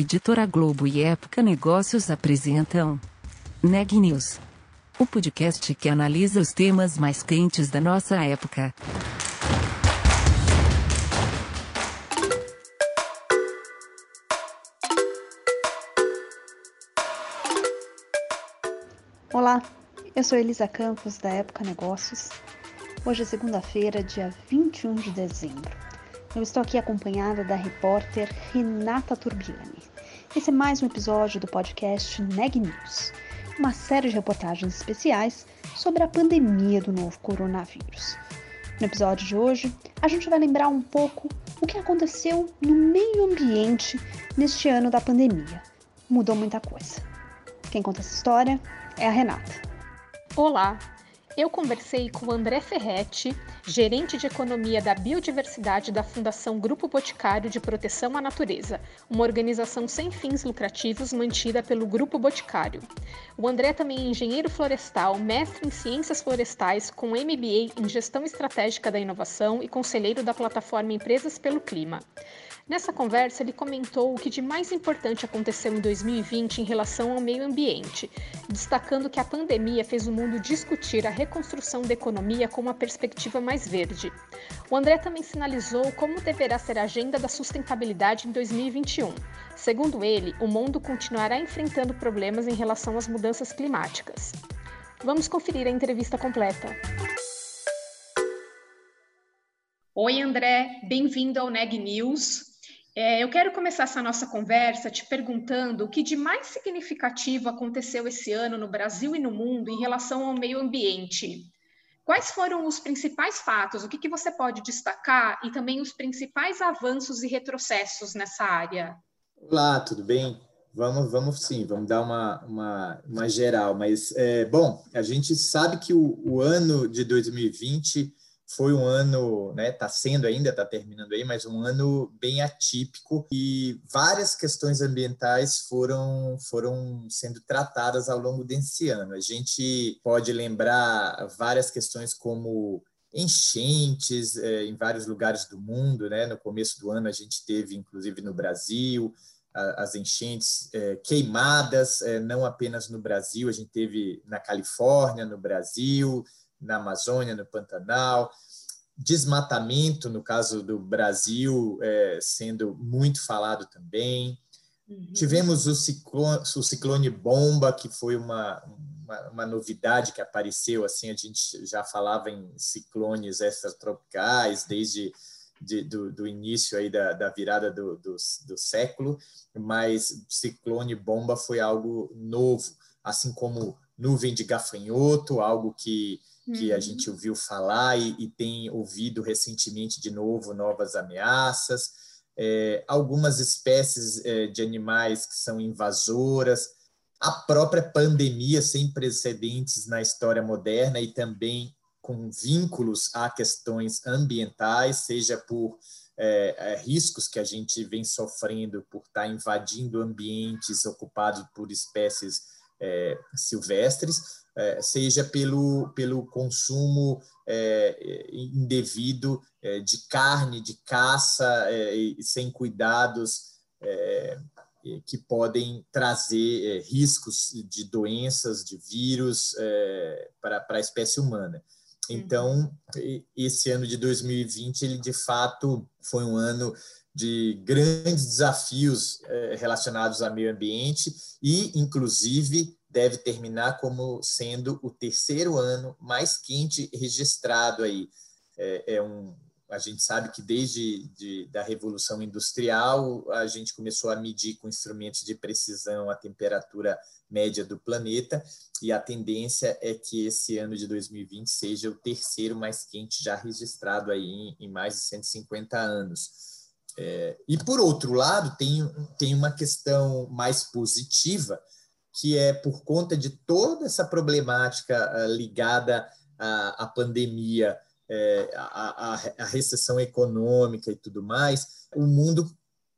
Editora Globo e Época Negócios apresentam Neg News, o podcast que analisa os temas mais quentes da nossa época. Olá, eu sou Elisa Campos da Época Negócios. Hoje é segunda-feira, dia 21 de dezembro. Eu estou aqui acompanhada da repórter Renata Turbiani. Esse é mais um episódio do podcast Neg News, uma série de reportagens especiais sobre a pandemia do novo coronavírus. No episódio de hoje, a gente vai lembrar um pouco o que aconteceu no meio ambiente neste ano da pandemia. Mudou muita coisa. Quem conta essa história é a Renata. Olá, eu conversei com André Ferretti, gerente de economia da biodiversidade da Fundação Grupo Boticário de Proteção à Natureza, uma organização sem fins lucrativos mantida pelo Grupo Boticário. O André também é engenheiro florestal, mestre em ciências florestais, com MBA em gestão estratégica da inovação e conselheiro da plataforma Empresas pelo Clima. Nessa conversa, ele comentou o que de mais importante aconteceu em 2020 em relação ao meio ambiente, destacando que a pandemia fez o mundo discutir a reconstrução da economia com uma perspectiva mais verde. O André também sinalizou como deverá ser a agenda da sustentabilidade em 2021. Segundo ele, o mundo continuará enfrentando problemas em relação às mudanças climáticas. Vamos conferir a entrevista completa. Oi, André, bem-vindo ao Neg News. É, eu quero começar essa nossa conversa te perguntando o que de mais significativo aconteceu esse ano no Brasil e no mundo em relação ao meio ambiente. Quais foram os principais fatos? O que, que você pode destacar e também os principais avanços e retrocessos nessa área? Olá, tudo bem? Vamos, vamos sim, vamos dar uma, uma, uma geral. Mas, é, bom, a gente sabe que o, o ano de 2020 foi um ano, né, está sendo ainda, está terminando aí, mas um ano bem atípico e várias questões ambientais foram, foram sendo tratadas ao longo desse ano. A gente pode lembrar várias questões como enchentes é, em vários lugares do mundo, né? No começo do ano a gente teve, inclusive no Brasil, a, as enchentes é, queimadas, é, não apenas no Brasil, a gente teve na Califórnia, no Brasil, na Amazônia, no Pantanal, desmatamento, no caso do Brasil, é, sendo muito falado também. Uhum. Tivemos o ciclone, o ciclone bomba, que foi uma, uma, uma, novidade que apareceu, assim, a gente já falava em ciclones extratropicais desde de, do, do, início aí da, da virada do, do, do século, mas ciclone bomba foi algo novo, assim como nuvem de gafanhoto, algo que que a uhum. gente ouviu falar e, e, tem ouvido recentemente de novo novas ameaças, é, algumas espécies é, de animais que são invasoras, a própria pandemia sem precedentes na história moderna e também com vínculos a questões ambientais, seja por é, é riscos que a gente vem sofrendo por estar invadindo ambientes ocupados por espécies é, silvestres, seja pelo, pelo consumo é, indevido é, de carne, de caça, é, sem cuidados é, que podem trazer riscos de doenças, de vírus para, para a espécie humana. Então, esse ano de 2020, ele de fato foi um ano de grandes desafios relacionados ao meio ambiente e, inclusive, deve terminar como sendo o terceiro ano mais quente registrado aí. É, é um, a gente sabe que desde de, da Revolução Industrial a gente começou a medir com instrumentos de precisão a temperatura média do planeta e a tendência é que esse ano de 2020 seja o terceiro mais quente já registrado aí em, em mais de 150 anos. É, e por outro lado tem, tem uma questão mais positiva que é por conta de toda essa problemática uh, ligada à, à pandemia, é, à, à, recessão econômica e tudo mais, o mundo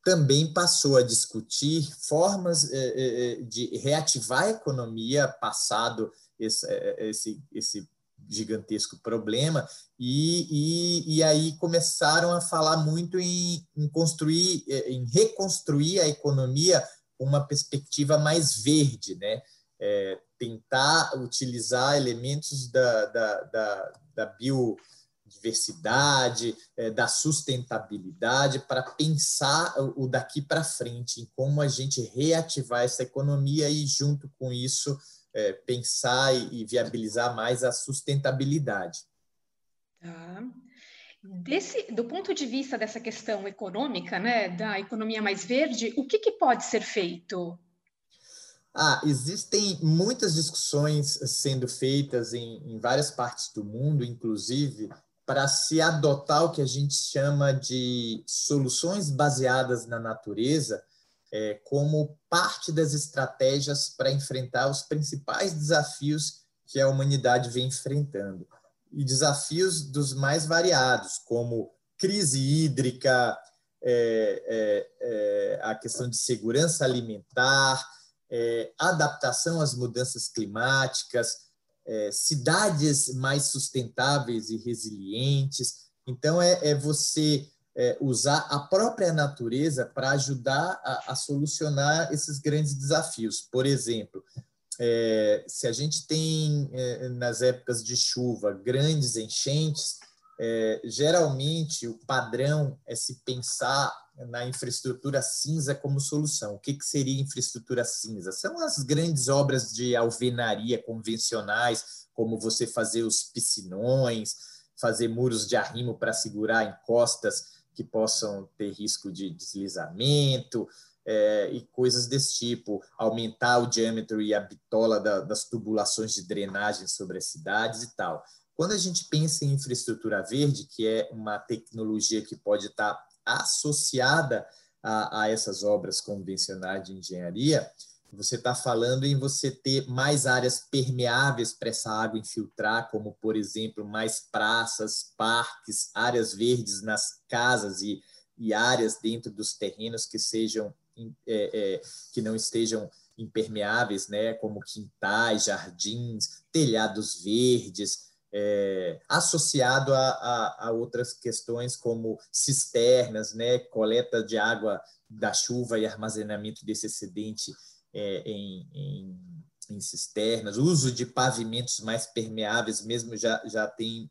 também passou a discutir formas é, é, de reativar a economia passado esse, esse, esse gigantesco problema, e, e, e, aí começaram a falar muito em, em construir, em reconstruir a economia uma perspectiva mais verde, né? É, tentar utilizar elementos da, da, da, da biodiversidade, é, da sustentabilidade, para pensar o daqui para frente, em como a gente reativar essa economia e, junto com isso, é, pensar e, viabilizar mais a sustentabilidade. Tá. Desse, do ponto de vista dessa questão econômica, né, da economia mais verde, o que, que pode ser feito? Ah, existem muitas discussões sendo feitas em, em várias partes do mundo, inclusive, para se adotar o que a gente chama de soluções baseadas na natureza, é, como parte das estratégias para enfrentar os principais desafios que a humanidade vem enfrentando. E desafios dos mais variados, como crise hídrica, é, é, é a questão de segurança alimentar, é, adaptação às mudanças climáticas, é, cidades mais sustentáveis e resilientes. Então, é, é você usar a própria natureza para ajudar a, a, solucionar esses grandes desafios. Por exemplo, é, se a gente tem é, nas épocas de chuva grandes enchentes, é, geralmente o padrão é se pensar na infraestrutura cinza como solução. O que, que seria infraestrutura cinza? São as grandes obras de alvenaria convencionais, como você fazer os piscinões, fazer muros de arrimo para segurar encostas que possam ter risco de deslizamento é, e coisas desse tipo, aumentar o diâmetro e a bitola da, das tubulações de drenagem sobre as cidades e tal. Quando a gente pensa em infraestrutura verde, que é uma tecnologia que pode estar associada a, a essas obras convencionais de engenharia, você está falando em você ter mais áreas permeáveis para essa água infiltrar, como, por exemplo, mais praças, parques, áreas verdes nas casas e, e áreas dentro dos terrenos que sejam é, é, que não estejam impermeáveis, né, como quintais, jardins, telhados verdes, é, associado a, a, a, outras questões como cisternas, né, coleta de água da chuva e armazenamento desse excedente é, em, em, em, cisternas, uso de pavimentos mais permeáveis, mesmo já, já tem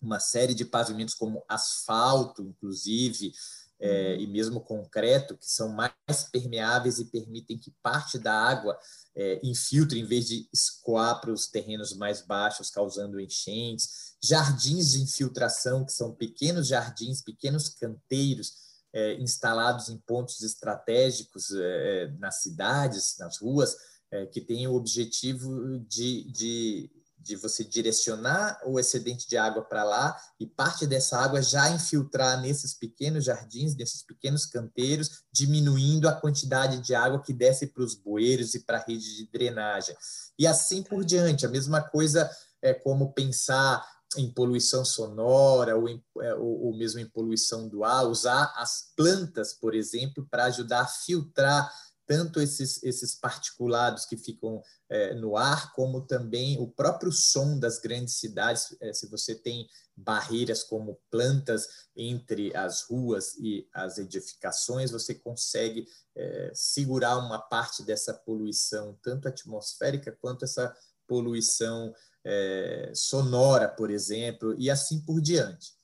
uma série de pavimentos como asfalto, inclusive, é, uhum. e mesmo concreto, que são mais permeáveis e permitem que parte da água é, infiltre em vez de escoar para os terrenos mais baixos, causando enchentes. Jardins de infiltração, que são pequenos jardins, pequenos canteiros é, instalados em pontos estratégicos é, nas cidades, nas ruas, é, que têm o objetivo de, de, de você direcionar o excedente de água para lá e parte dessa água já infiltrar nesses pequenos jardins, nesses pequenos canteiros, diminuindo a quantidade de água que desce para os bueiros e para a rede de drenagem. E assim por diante. A mesma coisa é como pensar em poluição sonora ou, em, é, ou, ou mesmo em poluição do ar, usar as plantas, por exemplo, para ajudar a filtrar tanto esses, esses particulados que ficam é, no ar, como também o próprio som das grandes cidades. É, se você tem barreiras como plantas entre as ruas e as edificações, você consegue é, segurar uma parte dessa poluição, tanto atmosférica quanto essa poluição é, sonora, por exemplo, e assim por diante.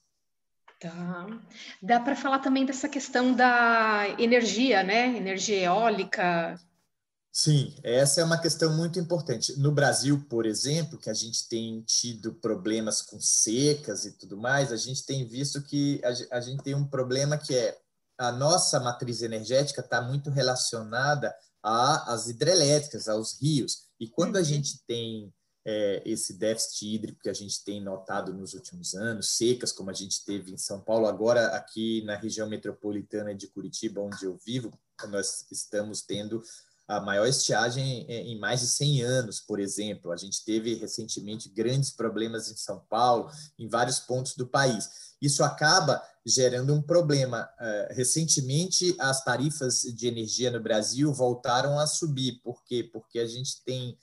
Tá. Dá para falar também dessa questão da energia, né? Energia eólica. Sim, essa é uma questão muito importante. No Brasil, por exemplo, que a gente tem tido problemas com secas e tudo mais, a gente tem visto que a, gente tem um problema que é a nossa matriz energética está muito relacionada às hidrelétricas, aos rios. E quando a uhum. gente tem é, esse déficit hídrico que a gente tem notado nos últimos anos, secas como a gente teve em São Paulo, agora aqui na região metropolitana de Curitiba, onde eu vivo, nós estamos tendo a maior estiagem em mais de 100 anos, por exemplo. A gente teve recentemente grandes problemas em São Paulo, em vários pontos do país. Isso acaba gerando um problema. É, recentemente, as tarifas de energia no Brasil voltaram a subir. Por quê? Porque a gente tem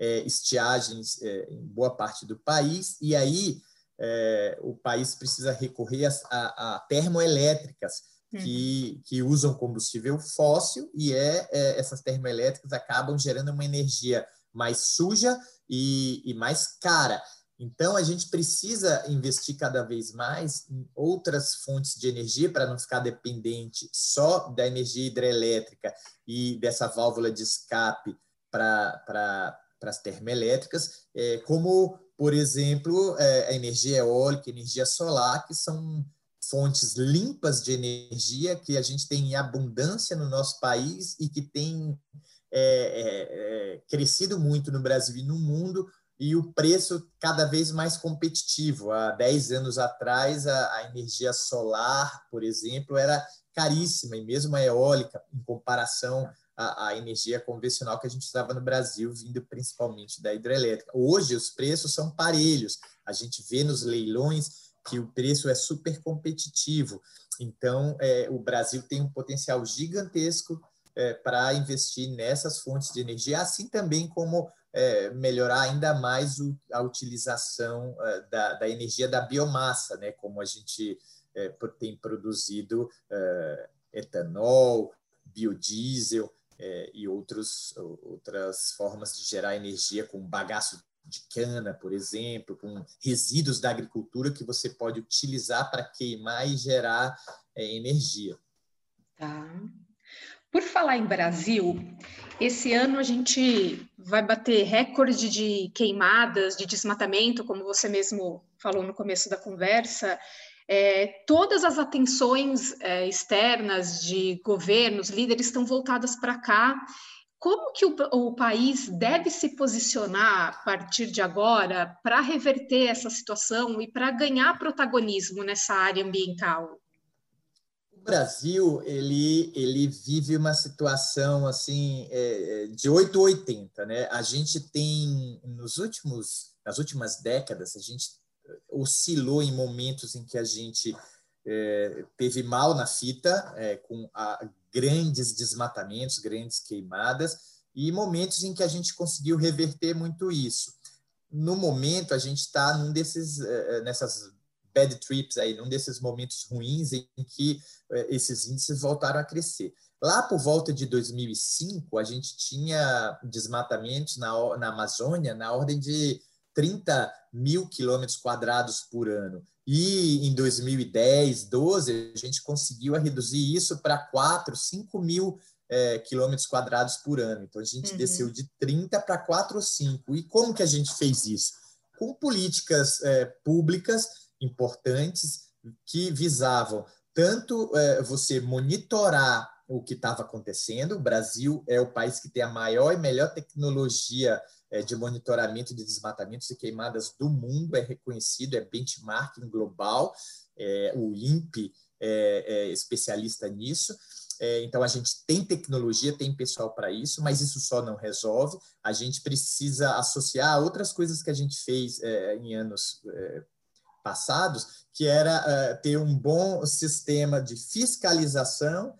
é, estiagens é, em boa parte do país, e aí é, o país precisa recorrer a, a, a termoelétricas, que, uhum. que, usam combustível fóssil, e é, é, essas termoelétricas acabam gerando uma energia mais suja e, e mais cara. Então, a gente precisa investir cada vez mais em outras fontes de energia para não ficar dependente só da energia hidrelétrica e dessa válvula de escape para as termoelétricas, é, como, por exemplo, é, a energia eólica, energia solar, que são fontes limpas de energia que a gente tem em abundância no nosso país e que tem é, é, é crescido muito no Brasil e no mundo e o preço cada vez mais competitivo. Há 10 anos atrás, a, a, energia solar, por exemplo, era caríssima, e mesmo a eólica, em comparação à, à energia convencional que a gente usava no Brasil, vindo principalmente da hidrelétrica. Hoje, os preços são parelhos. A gente vê nos leilões que o preço é super competitivo. Então, é, o Brasil tem um potencial gigantesco é, para investir nessas fontes de energia, assim também como é, melhorar ainda mais o, a utilização é, da, da, energia da biomassa, né, como a gente é, tem produzido é, etanol, biodiesel é, e outros, outras formas de gerar energia com bagaço de cana, por exemplo, com resíduos da agricultura que você pode utilizar para queimar e gerar energia. Tá. Por falar em Brasil, esse ano a gente vai bater recorde de queimadas, de desmatamento, como você mesmo falou no começo da conversa. É, todas as atenções é, externas de governos, líderes estão voltadas para cá. Como que o, o, país deve se posicionar a partir de agora para reverter essa situação e para ganhar protagonismo nessa área ambiental? O Brasil ele, ele vive uma situação assim é, é de 880, né? A gente tem nos últimos nas últimas décadas a gente oscilou em momentos em que a gente é, teve mal na fita é, com a, grandes desmatamentos, grandes queimadas e momentos em que a gente conseguiu reverter muito isso. No momento a gente está num desses é, é, nessas bad trips aí, num desses momentos ruins em que eh, esses índices voltaram a crescer. Lá por volta de 2005, a gente tinha desmatamentos na, na Amazônia na ordem de 30 mil quilômetros quadrados por ano. E em 2010, 12, a gente conseguiu reduzir isso para 4, 5 mil é, quilômetros quadrados por ano. Então, a gente uhum. desceu de 30 para 4 ou 5. E como que a gente fez isso? Com políticas é, públicas importantes que visavam tanto é, você monitorar o que estava acontecendo. O Brasil é o país que tem a maior e melhor tecnologia de monitoramento de desmatamentos e queimadas do mundo, é reconhecido, é benchmarking global. É, o INPE é, é especialista nisso. É, então, a gente tem tecnologia, tem pessoal para isso, mas isso só não resolve. A gente precisa associar outras coisas que a gente fez é, em anos passados, que era ter um bom sistema de fiscalização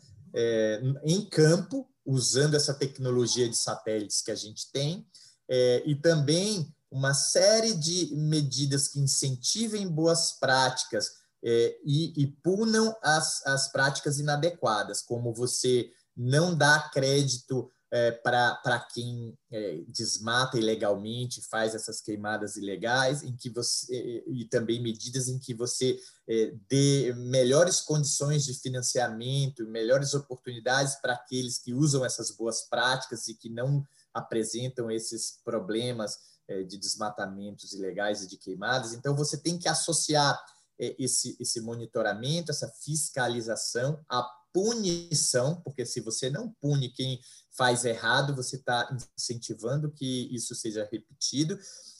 em campo, usando essa tecnologia de satélites que a gente tem, uh, e também uma série de medidas que incentivem boas práticas e, e punam as, as práticas inadequadas, como você não dar crédito é, para quem é, desmata ilegalmente, faz essas queimadas ilegais, em que você e também medidas em que você é, dê melhores condições de financiamento, melhores oportunidades para aqueles que usam essas boas práticas e que não apresentam esses problemas é, de desmatamentos ilegais e de queimadas. Então, você tem que associar é, esse, esse monitoramento, essa fiscalização à punição, porque se você não pune quem faz errado, você está incentivando que isso seja repetido,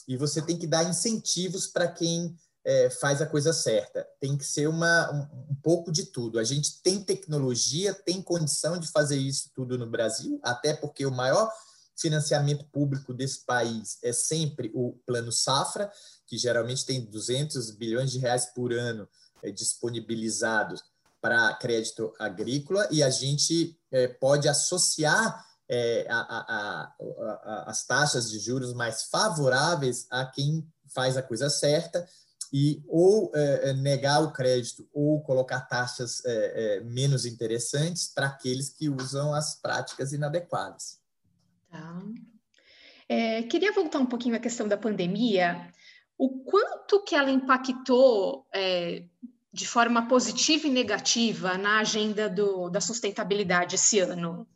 e você tem que dar incentivos para quem é, faz a coisa certa. Tem que ser uma, um, um, pouco de tudo. A gente tem tecnologia, tem condição de fazer isso tudo no Brasil, até porque o maior financiamento público desse país é sempre o Plano Safra, que geralmente tem 200 bilhões de reais por ano é, disponibilizados para crédito agrícola, e a gente é, pode associar é, a, a, a, as taxas de juros mais favoráveis a quem faz a coisa certa e ou é, é negar o crédito ou colocar taxas é, é menos interessantes para aqueles que usam as práticas inadequadas. Tá. É, queria voltar um pouquinho à questão da pandemia. O quanto que ela impactou é, de forma positiva e negativa na agenda do, da sustentabilidade esse ano?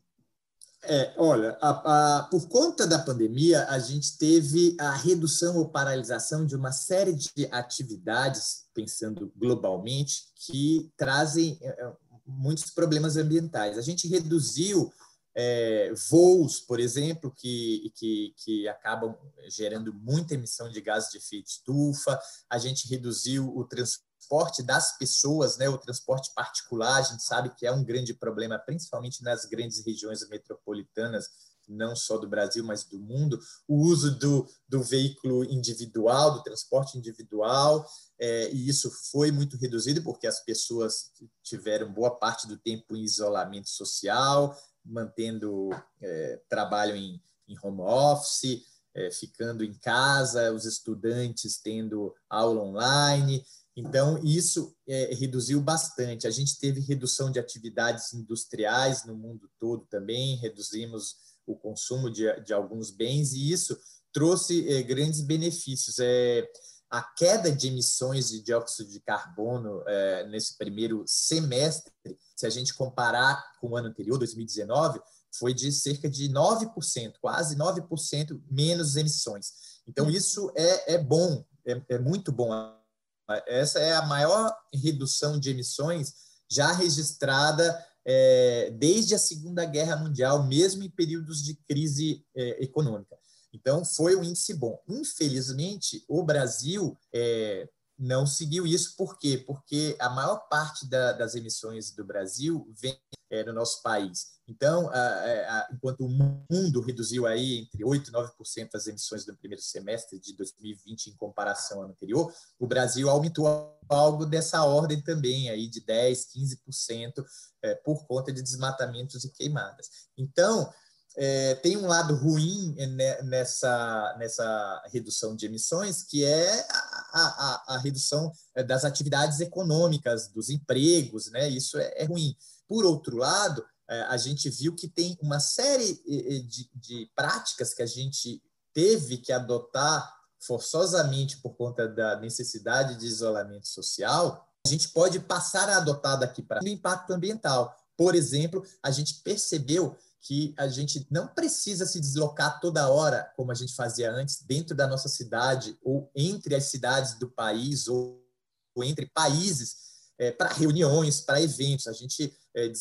É, olha, a, a, por conta da pandemia, a gente teve a redução ou paralisação de uma série de atividades, pensando globalmente, que trazem é, é, muitos problemas ambientais. A gente reduziu é, voos, por exemplo, que, que, que acabam gerando muita emissão de gases de efeito estufa, a gente reduziu o transporte das pessoas, né, o transporte particular, a gente sabe que é um grande problema, principalmente nas grandes regiões metropolitanas, não só do Brasil, mas do mundo, o uso do, do veículo individual, do transporte individual, é, e isso foi muito reduzido porque as pessoas tiveram boa parte do tempo em isolamento social, mantendo é, trabalho em, em home office, é, ficando em casa, os estudantes tendo aula online. Então, isso é, reduziu bastante. A gente teve redução de atividades industriais no mundo todo também, reduzimos o consumo de, de alguns bens, e isso trouxe é, grandes benefícios. É, a queda de emissões de dióxido de carbono é, nesse primeiro semestre, se a gente comparar com o ano anterior, 2019, foi de cerca de 9%, quase 9% menos emissões. Então, isso é, é bom, é, é muito bom essa é a maior redução de emissões já registrada é, desde a Segunda Guerra Mundial, mesmo em períodos de crise é, econômica. Então, foi um índice bom. Infelizmente, o Brasil é, não seguiu isso. Por quê? Porque a maior parte da, das emissões do Brasil vem é, no nosso país. Então, a, a, enquanto o mundo reduziu aí entre 8% e 9% as emissões do primeiro semestre de 2020 em comparação ao anterior, o Brasil aumentou algo dessa ordem também, aí de 10%, 15% é, por conta de desmatamentos e queimadas. Então, é, tem um lado ruim nessa, nessa redução de emissões, que é a, a, a redução é, das atividades econômicas, dos empregos, né? isso é, é ruim. Por outro lado, é, a gente viu que tem uma série de, de práticas que a gente teve que adotar forçosamente por conta da necessidade de isolamento social, a gente pode passar a adotar daqui para o impacto ambiental. Por exemplo, a gente percebeu que a gente não precisa se deslocar toda hora, como a gente fazia antes, dentro da nossa cidade ou entre as cidades do país ou, ou entre países é, para reuniões, para eventos. A gente é,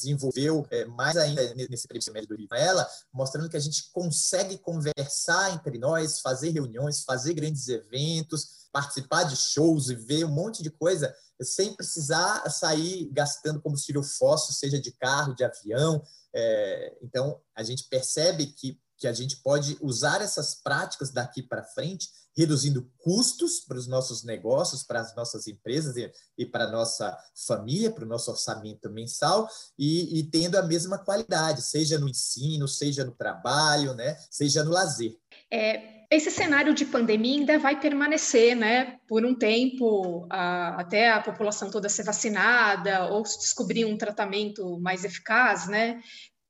desenvolveu é, mais ainda nesse primeiro semestre do ela, mostrando que a gente consegue conversar entre nós, fazer reuniões, fazer grandes eventos, participar de shows e ver um monte de coisa sem precisar sair gastando combustível fóssil, seja de carro, de avião. É, então, a gente percebe que, que a gente pode usar essas práticas daqui para frente, reduzindo custos para os nossos negócios, para as nossas empresas e, e para a nossa família, para o nosso orçamento mensal, e, e tendo a mesma qualidade, seja no ensino, seja no trabalho, né, seja no lazer. É, esse cenário de pandemia ainda vai permanecer, né, por um tempo, a, até a população toda ser vacinada ou se descobrir um tratamento mais eficaz, né?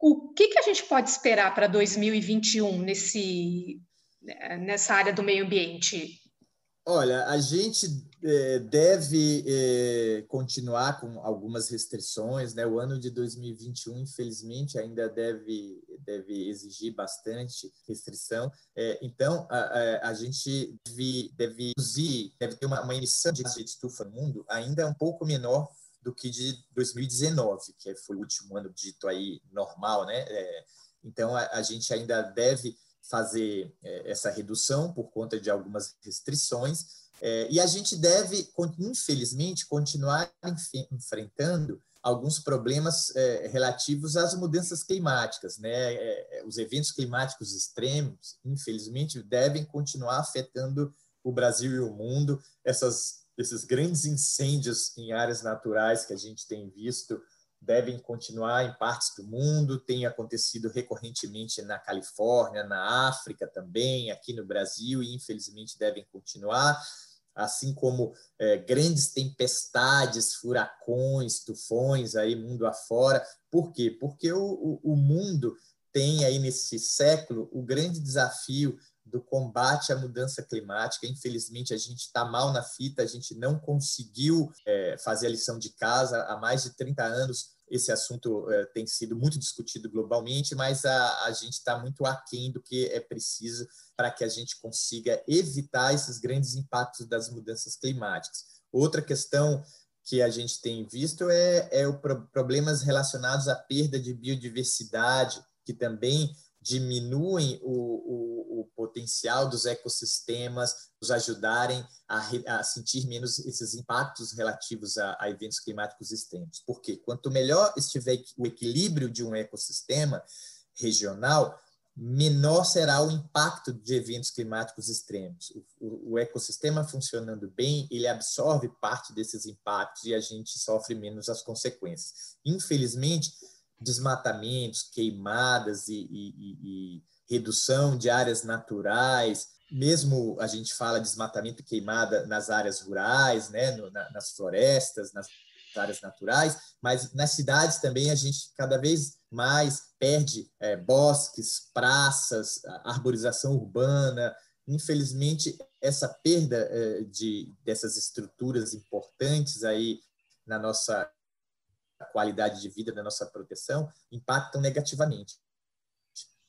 O que, que a gente pode esperar para 2021 nesse, nessa área do meio ambiente? Olha, a gente é, deve é, continuar com algumas restrições, né? O ano de 2021, infelizmente, ainda deve, deve exigir bastante restrição. É, então, a, a, a, gente deve, deve deve ter uma, uma emissão de gás de estufa no mundo ainda um pouco menor do que de 2019, que foi o último ano dito aí normal, né? É, então, a, a gente ainda deve fazer é, essa redução por conta de algumas restrições, é, e a gente deve, infelizmente, continuar enfrentando alguns problemas é, relativos às mudanças climáticas. Né? Os eventos climáticos extremos, infelizmente, devem continuar afetando o Brasil e o mundo. Essas esses grandes incêndios em áreas naturais que a gente tem visto devem continuar em partes do mundo, tem acontecido recorrentemente na Califórnia, na África também, aqui no Brasil, e infelizmente devem continuar, assim como é, grandes tempestades, furacões, tufões aí mundo afora. Por quê? Porque o, o, o mundo tem aí nesse século o grande desafio do combate à mudança climática. Infelizmente, a gente está mal na fita, a gente não conseguiu é, fazer a lição de casa. Há mais de 30 anos, esse assunto é, tem sido muito discutido globalmente, mas a, a gente está muito aquém do que é preciso para que a gente consiga evitar esses grandes impactos das mudanças climáticas. Outra questão que a gente tem visto é, é o pro, problemas relacionados à perda de biodiversidade, que também diminuem o, o, o, potencial dos ecossistemas, nos ajudarem a, a, sentir menos esses impactos relativos a, a, eventos climáticos extremos. Porque quanto melhor estiver o equilíbrio de um ecossistema regional, menor será o impacto de eventos climáticos extremos. O, o ecossistema funcionando bem, ele absorve parte desses impactos e a gente sofre menos as consequências. Infelizmente, desmatamentos, queimadas e, e, e, redução de áreas naturais, mesmo a gente fala desmatamento e queimada nas áreas rurais, né, no, na, nas florestas, nas áreas naturais, mas nas cidades também a gente cada vez mais perde é, bosques, praças, arborização urbana. Infelizmente, essa perda é, de, dessas estruturas importantes aí na nossa a qualidade de vida da nossa proteção impactam negativamente.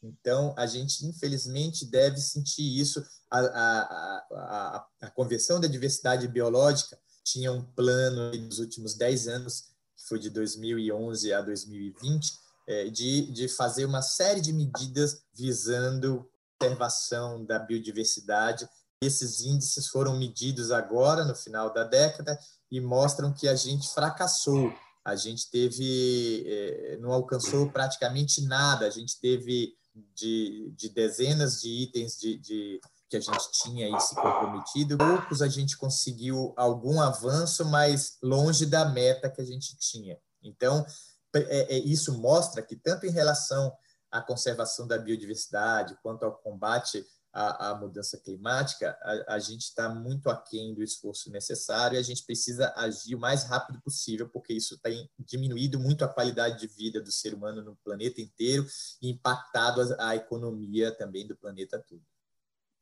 Então, a gente, infelizmente, deve sentir isso. A, a, a, a Convenção da Diversidade Biológica tinha um plano nos últimos 10 anos, que foi de 2011 a 2020, é, de, de fazer uma série de medidas visando conservação da biodiversidade. Esses índices foram medidos agora, no final da década, e mostram que a gente fracassou a gente teve, é, não alcançou praticamente nada, a gente teve de, de dezenas de itens de, de, que a gente tinha aí se comprometido, poucos a gente conseguiu algum avanço, mas longe da meta que a gente tinha. Então, é, é, isso mostra que, tanto em relação à conservação da biodiversidade, quanto ao combate a, mudança climática, a, a gente está muito aquém do esforço necessário e a gente precisa agir o mais rápido possível, porque isso tem diminuído muito a qualidade de vida do ser humano no planeta inteiro e impactado a, a economia também do planeta todo.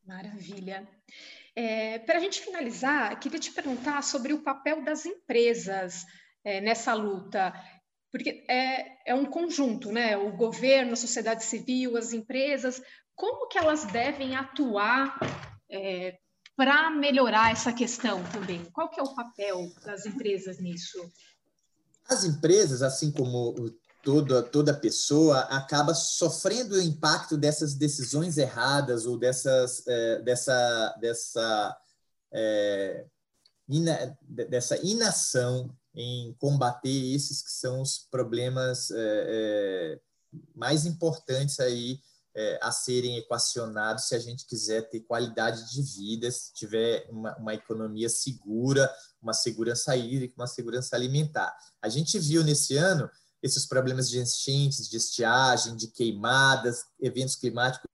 Maravilha. É, Para a gente finalizar, queria te perguntar sobre o papel das empresas é, nessa luta porque é, é um conjunto, né? O governo, a sociedade civil, as empresas, como que elas devem atuar é, para melhorar essa questão também? Qual que é o papel das empresas nisso? As empresas, assim como toda, toda pessoa, acaba sofrendo o impacto dessas decisões erradas ou dessas, é, dessa, dessa, é, ina, dessa inação em combater esses que são os problemas é, é mais importantes aí é, a serem equacionados se a gente quiser ter qualidade de vida, se tiver uma, uma economia segura, uma segurança hídrica, uma segurança alimentar. A gente viu nesse ano esses problemas de enchentes, de estiagem, de queimadas, eventos climáticos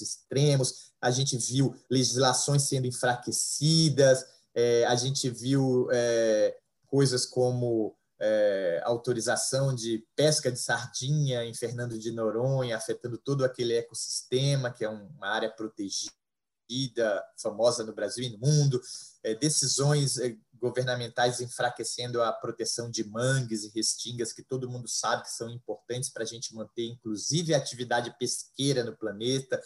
extremos, a gente viu legislações sendo enfraquecidas, é, a gente viu é, coisas como é, autorização de pesca de sardinha em Fernando de Noronha, afetando todo aquele ecossistema, que é uma área protegida, famosa no Brasil e no mundo, é, decisões é, governamentais enfraquecendo a proteção de mangues e restingas, que todo mundo sabe que são importantes para a gente manter, inclusive, a atividade pesqueira no planeta.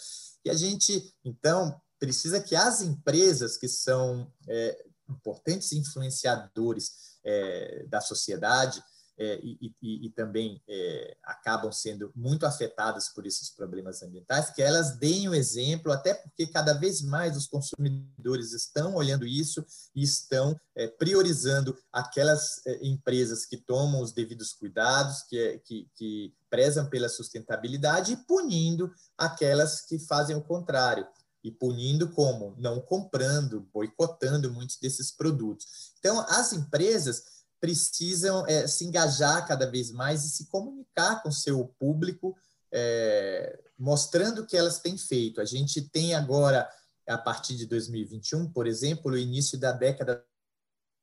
E a gente, então, precisa que as empresas que são é, importantes influenciadores é, da sociedade é, e, e, e, também é, acabam sendo muito afetadas por esses problemas ambientais, que elas deem o exemplo, até porque cada vez mais os consumidores estão olhando isso e estão priorizando aquelas empresas que tomam os devidos cuidados, que, que, que prezam pela sustentabilidade e punindo aquelas que fazem o contrário. E punindo como? Não comprando, boicotando muitos desses produtos. Então, as empresas precisam é, se engajar cada vez mais e se comunicar com seu público, é, mostrando o que elas têm feito. A gente tem agora, a partir de 2021, por exemplo, o início da década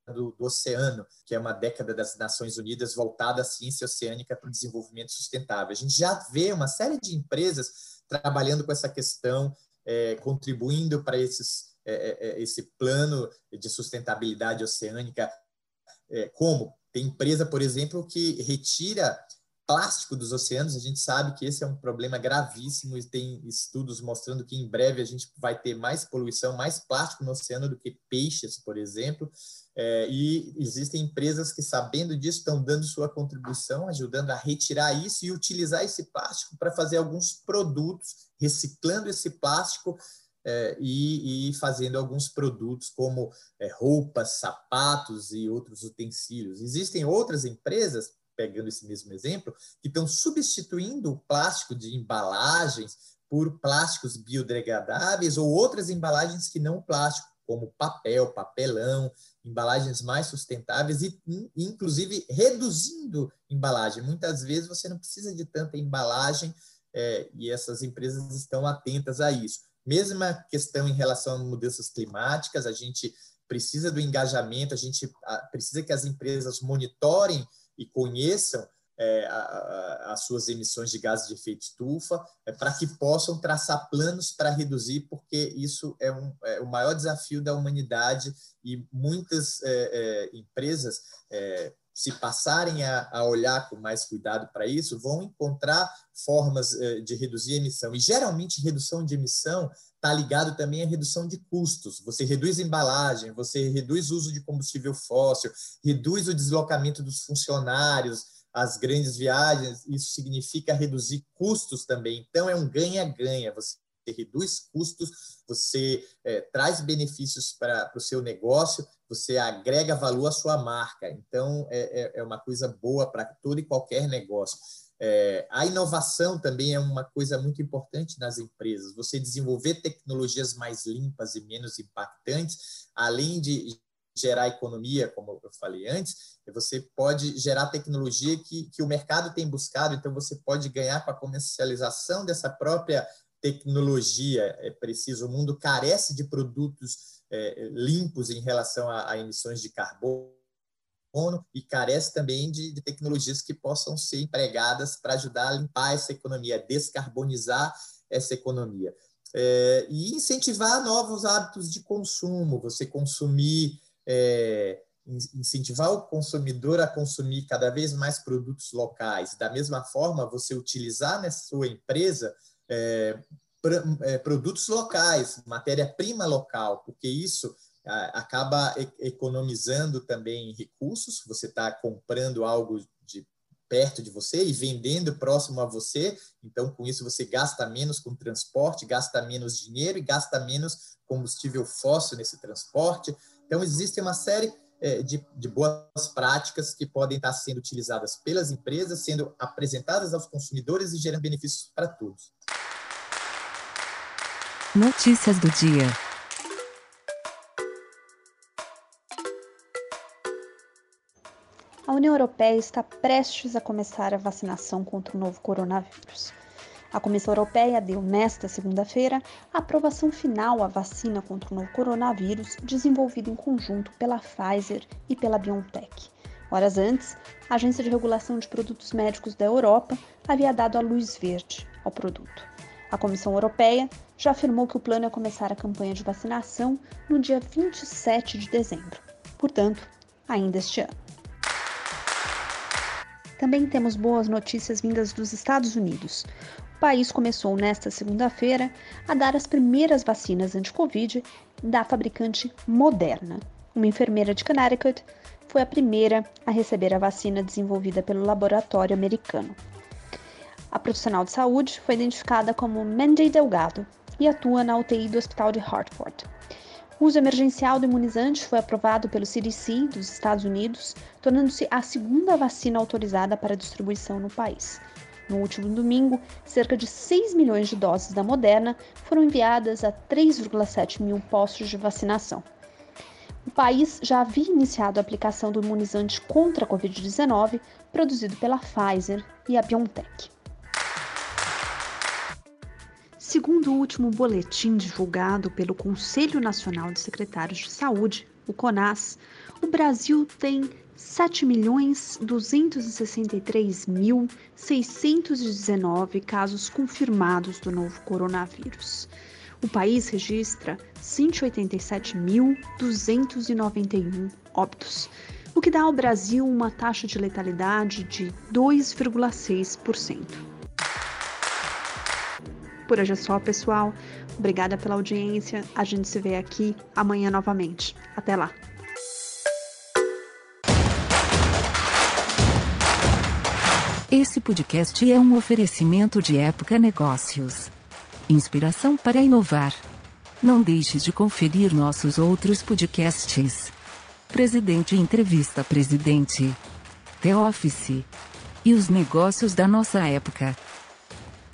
do, do, oceano, que é uma década das Nações Unidas voltada à ciência oceânica para o desenvolvimento sustentável. A gente já vê uma série de empresas trabalhando com essa questão, é, contribuindo para esses, é, é, é esse plano de sustentabilidade oceânica, é, como? Tem empresa, por exemplo, que retira plástico dos oceanos, a gente sabe que esse é um problema gravíssimo e tem estudos mostrando que em breve a gente vai ter mais poluição, mais plástico no oceano do que peixes, por exemplo. É, e existem empresas que, sabendo disso, estão dando sua contribuição, ajudando a retirar isso e utilizar esse plástico para fazer alguns produtos, reciclando esse plástico é, e, e, fazendo alguns produtos como é, roupas, sapatos e outros utensílios. Existem outras empresas pegando esse mesmo exemplo, que estão substituindo o plástico de embalagens por plásticos biodegradáveis ou outras embalagens que não plástico, como papel, papelão, embalagens mais sustentáveis e, inclusive, reduzindo embalagem. Muitas vezes você não precisa de tanta embalagem é, e essas empresas estão atentas a isso. Mesma questão em relação a mudanças climáticas, a gente precisa do engajamento, a gente precisa que as empresas monitorem e conheçam é, a, a, as suas emissões de gases de efeito estufa, é, para que possam traçar planos para reduzir, porque isso é, um, é, o maior desafio da humanidade e muitas é, é, empresas, é, se passarem a, a, olhar com mais cuidado para isso, vão encontrar formas de reduzir a emissão. E geralmente, redução de emissão está ligado também à redução de custos. Você reduz embalagem, você reduz o uso de combustível fóssil, reduz o deslocamento dos funcionários, as grandes viagens, isso significa reduzir custos também. Então, é um ganha-ganha. Você reduz custos, você é, traz benefícios para o seu negócio, você agrega valor à sua marca. Então, é, é, é uma coisa boa para todo e qualquer negócio. É, a inovação também é uma coisa muito importante nas empresas. Você desenvolver tecnologias mais limpas e menos impactantes, além de gerar economia, como eu falei antes, você pode gerar tecnologia que, que o mercado tem buscado, então você pode ganhar com a comercialização dessa própria tecnologia. É preciso, o mundo carece de produtos é, limpos em relação a, a emissões de carbono carbono e carece também de, de tecnologias que possam ser empregadas para ajudar a limpar essa economia, descarbonizar essa economia. É, e incentivar novos hábitos de consumo, você consumir, é, incentivar o consumidor a consumir cada vez mais produtos locais. Da mesma forma, você utilizar na sua empresa é, é produtos locais, matéria-prima local, porque isso acaba economizando também recursos, você está comprando algo de perto de você e vendendo próximo a você, então com isso você gasta menos com transporte, gasta menos dinheiro e gasta menos combustível fóssil nesse transporte. Então existe uma série é, de, de boas práticas que podem estar sendo utilizadas pelas empresas, sendo apresentadas aos consumidores e gerando benefícios para todos. Notícias do dia. A União Europeia está prestes a começar a vacinação contra o novo coronavírus. A Comissão Europeia deu nesta segunda-feira a aprovação final à vacina contra o novo coronavírus desenvolvida em conjunto pela Pfizer e pela BioNTech. Horas antes, a Agência de Regulação de Produtos Médicos da Europa havia dado a luz verde ao produto. A Comissão Europeia já afirmou que o plano é começar a campanha de vacinação no dia 27 de dezembro, portanto, ainda este ano. Também temos boas notícias vindas dos Estados Unidos. O país começou nesta segunda-feira a dar as primeiras vacinas anti-Covid da fabricante Moderna. Uma enfermeira de Connecticut foi a primeira a receber a vacina desenvolvida pelo laboratório americano. A profissional de saúde foi identificada como Mandy Delgado e atua na UTI do Hospital de Hartford. O uso emergencial do imunizante foi aprovado pelo CDC dos Estados Unidos, tornando-se a segunda vacina autorizada para distribuição no país. No último domingo, cerca de 6 milhões de doses da Moderna foram enviadas a 3,7 mil postos de vacinação. O país já havia iniciado a aplicação do imunizante contra a Covid-19 produzido pela Pfizer e a BioNTech. Segundo o último boletim divulgado pelo Conselho Nacional de Secretários de Saúde, o CONAS, o Brasil tem 7.263.619 casos confirmados do novo coronavírus. O país registra 187.291 óbitos, o que dá ao Brasil uma taxa de letalidade de 2,6%. Por hoje é só, pessoal. Obrigada pela audiência. A gente se vê aqui amanhã novamente. Até lá. Esse podcast é um oferecimento de Época Negócios. Inspiração para inovar. Não deixe de conferir nossos outros podcasts. Presidente Entrevista Presidente. The Office. E os negócios da nossa época.